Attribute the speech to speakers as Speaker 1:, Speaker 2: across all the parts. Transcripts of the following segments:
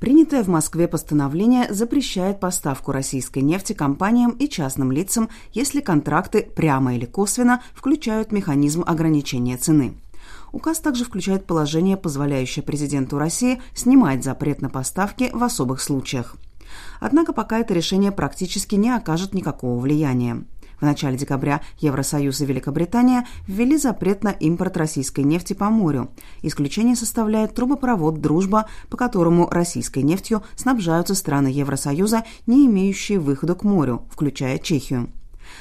Speaker 1: Принятое в Москве постановление запрещает поставку российской нефти компаниям и частным лицам, если контракты прямо или косвенно включают механизм ограничения цены. Указ также включает положение, позволяющее президенту России снимать запрет на поставки в особых случаях. Однако пока это решение практически не окажет никакого влияния. В начале декабря Евросоюз и Великобритания ввели запрет на импорт российской нефти по морю. Исключение составляет трубопровод «Дружба», по которому российской нефтью снабжаются страны Евросоюза, не имеющие выхода к морю, включая Чехию.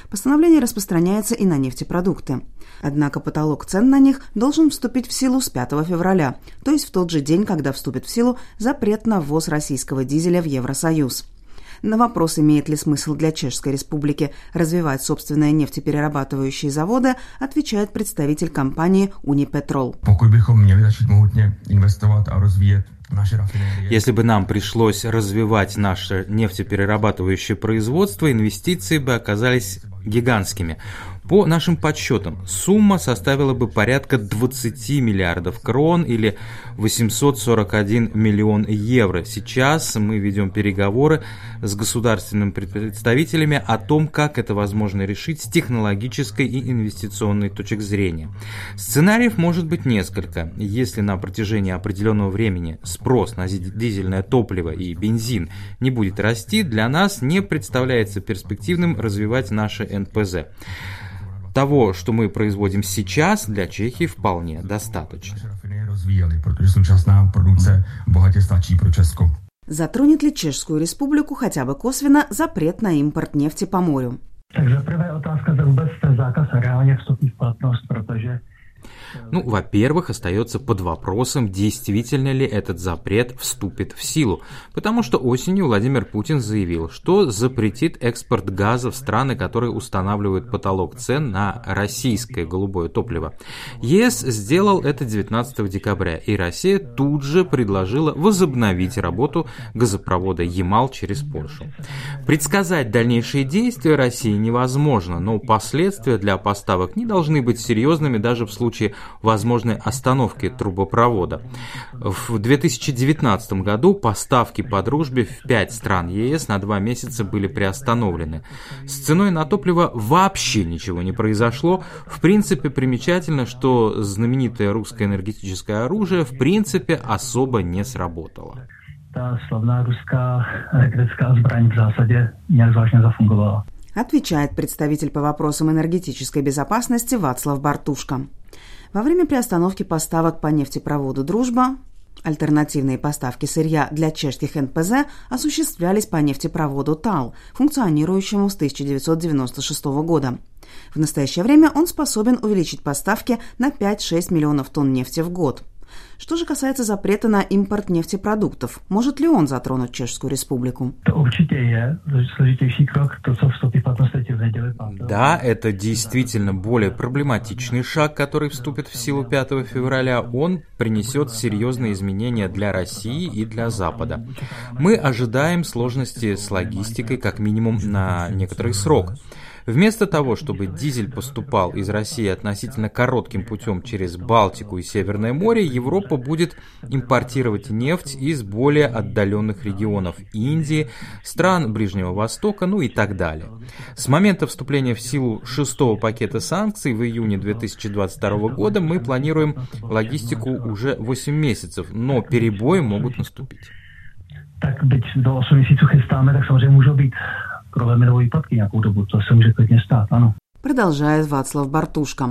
Speaker 1: Постановление распространяется и на нефтепродукты. Однако потолок цен на них должен вступить в силу с 5 февраля, то есть в тот же день, когда вступит в силу запрет на ввоз российского дизеля в Евросоюз. На вопрос, имеет ли смысл для Чешской Республики развивать собственные нефтеперерабатывающие заводы, отвечает представитель компании «Унипетрол».
Speaker 2: Pokud bychom měli začít mohutně investovat a rozvíjet
Speaker 3: если бы нам пришлось развивать наше нефтеперерабатывающее производство, инвестиции бы оказались гигантскими. По нашим подсчетам, сумма составила бы порядка 20 миллиардов крон или 841 миллион евро. Сейчас мы ведем переговоры с государственными представителями о том, как это возможно решить с технологической и инвестиционной точек зрения. Сценариев может быть несколько. Если на протяжении определенного времени спрос на дизельное топливо и бензин не будет расти, для нас не представляется перспективным развивать наше НПЗ того, что мы производим сейчас, для Чехии вполне достаточно.
Speaker 1: Затронет ли Чешскую республику хотя бы косвенно запрет на импорт нефти по морю?
Speaker 4: Takže prvé otázka, zda vůbec ten zákaz reálně vstoupí v platnost, protože
Speaker 3: ну, во-первых, остается под вопросом, действительно ли этот запрет вступит в силу, потому что осенью Владимир Путин заявил, что запретит экспорт газа в страны, которые устанавливают потолок цен на российское голубое топливо. ЕС сделал это 19 декабря, и Россия тут же предложила возобновить работу газопровода Ямал через Польшу. Предсказать дальнейшие действия России невозможно, но последствия для поставок не должны быть серьезными даже в случае возможной остановки трубопровода. В 2019 году поставки по дружбе в 5 стран ЕС на 2 месяца были приостановлены. С ценой на топливо вообще ничего не произошло. В принципе, примечательно, что знаменитое русское энергетическое оружие в принципе особо не сработало.
Speaker 4: Та славная русская электрическая зbraň в nějak zvláštně zafungovala.
Speaker 1: Отвечает представитель по вопросам энергетической безопасности Вацлав Бартушка. Во время приостановки поставок по нефтепроводу «Дружба» Альтернативные поставки сырья для чешских НПЗ осуществлялись по нефтепроводу ТАЛ, функционирующему с 1996 года. В настоящее время он способен увеличить поставки на 5-6 миллионов тонн нефти в год – что же касается запрета на импорт нефтепродуктов, может ли он затронуть Чешскую республику?
Speaker 3: Да, это действительно более проблематичный шаг, который вступит в силу 5 февраля. Он принесет серьезные изменения для России и для Запада. Мы ожидаем сложности с логистикой как минимум на некоторый срок. Вместо того, чтобы дизель поступал из России относительно коротким путем через Балтику и Северное море, Европа будет импортировать нефть из более отдаленных регионов Индии, стран Ближнего Востока, ну и так далее. С момента вступления в силу шестого пакета санкций в июне 2022 года мы планируем логистику уже 8 месяцев, но перебои могут наступить.
Speaker 4: Tak byť do 8 měsíců chystáme, tak samozřejmě můžou být problémy nebo výpadky nějakou dobu. To se může klidně stát, ano.
Speaker 1: Продолжает Вацлав Бартушка.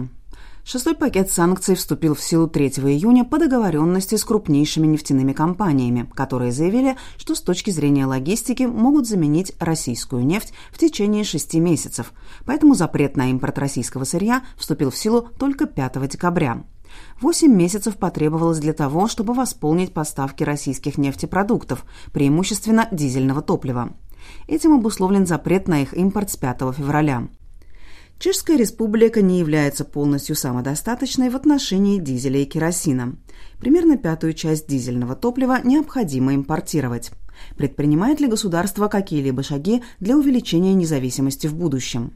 Speaker 1: Шестой пакет санкций вступил в силу 3 июня по договоренности с крупнейшими нефтяными компаниями, которые заявили, что с точки зрения логистики могут заменить российскую нефть в течение шести месяцев. Поэтому запрет на импорт российского сырья вступил в силу только 5 декабря. Восемь месяцев потребовалось для того, чтобы восполнить поставки российских нефтепродуктов, преимущественно дизельного топлива. Этим обусловлен запрет на их импорт с 5 февраля. Чешская республика не является полностью самодостаточной в отношении дизеля и керосина. Примерно пятую часть дизельного топлива необходимо импортировать. Предпринимает ли государство какие-либо шаги для увеличения независимости в будущем?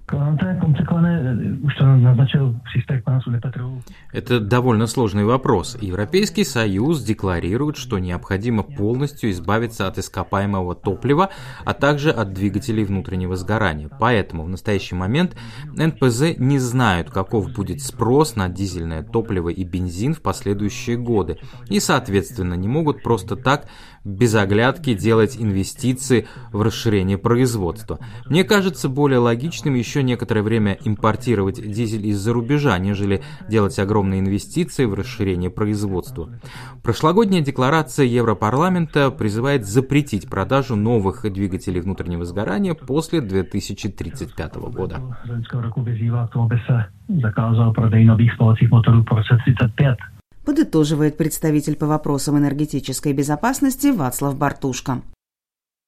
Speaker 3: Это довольно сложный вопрос. Европейский Союз декларирует, что необходимо полностью избавиться от ископаемого топлива, а также от двигателей внутреннего сгорания. Поэтому в настоящий момент НПЗ не знают, каков будет спрос на дизельное топливо и бензин в последующие годы, и, соответственно, не могут просто так без оглядки делать инвестиции в расширение производства. Мне кажется более логичным еще некоторое время импортировать дизель из-за рубежа, нежели делать огромные инвестиции в расширение производства. Прошлогодняя декларация Европарламента призывает запретить продажу новых двигателей внутреннего сгорания после 2035 года.
Speaker 4: Zakázal prodej nových spalovacích motorů po roce 35
Speaker 1: подытоживает представитель по вопросам энергетической безопасности Вацлав Бартушко.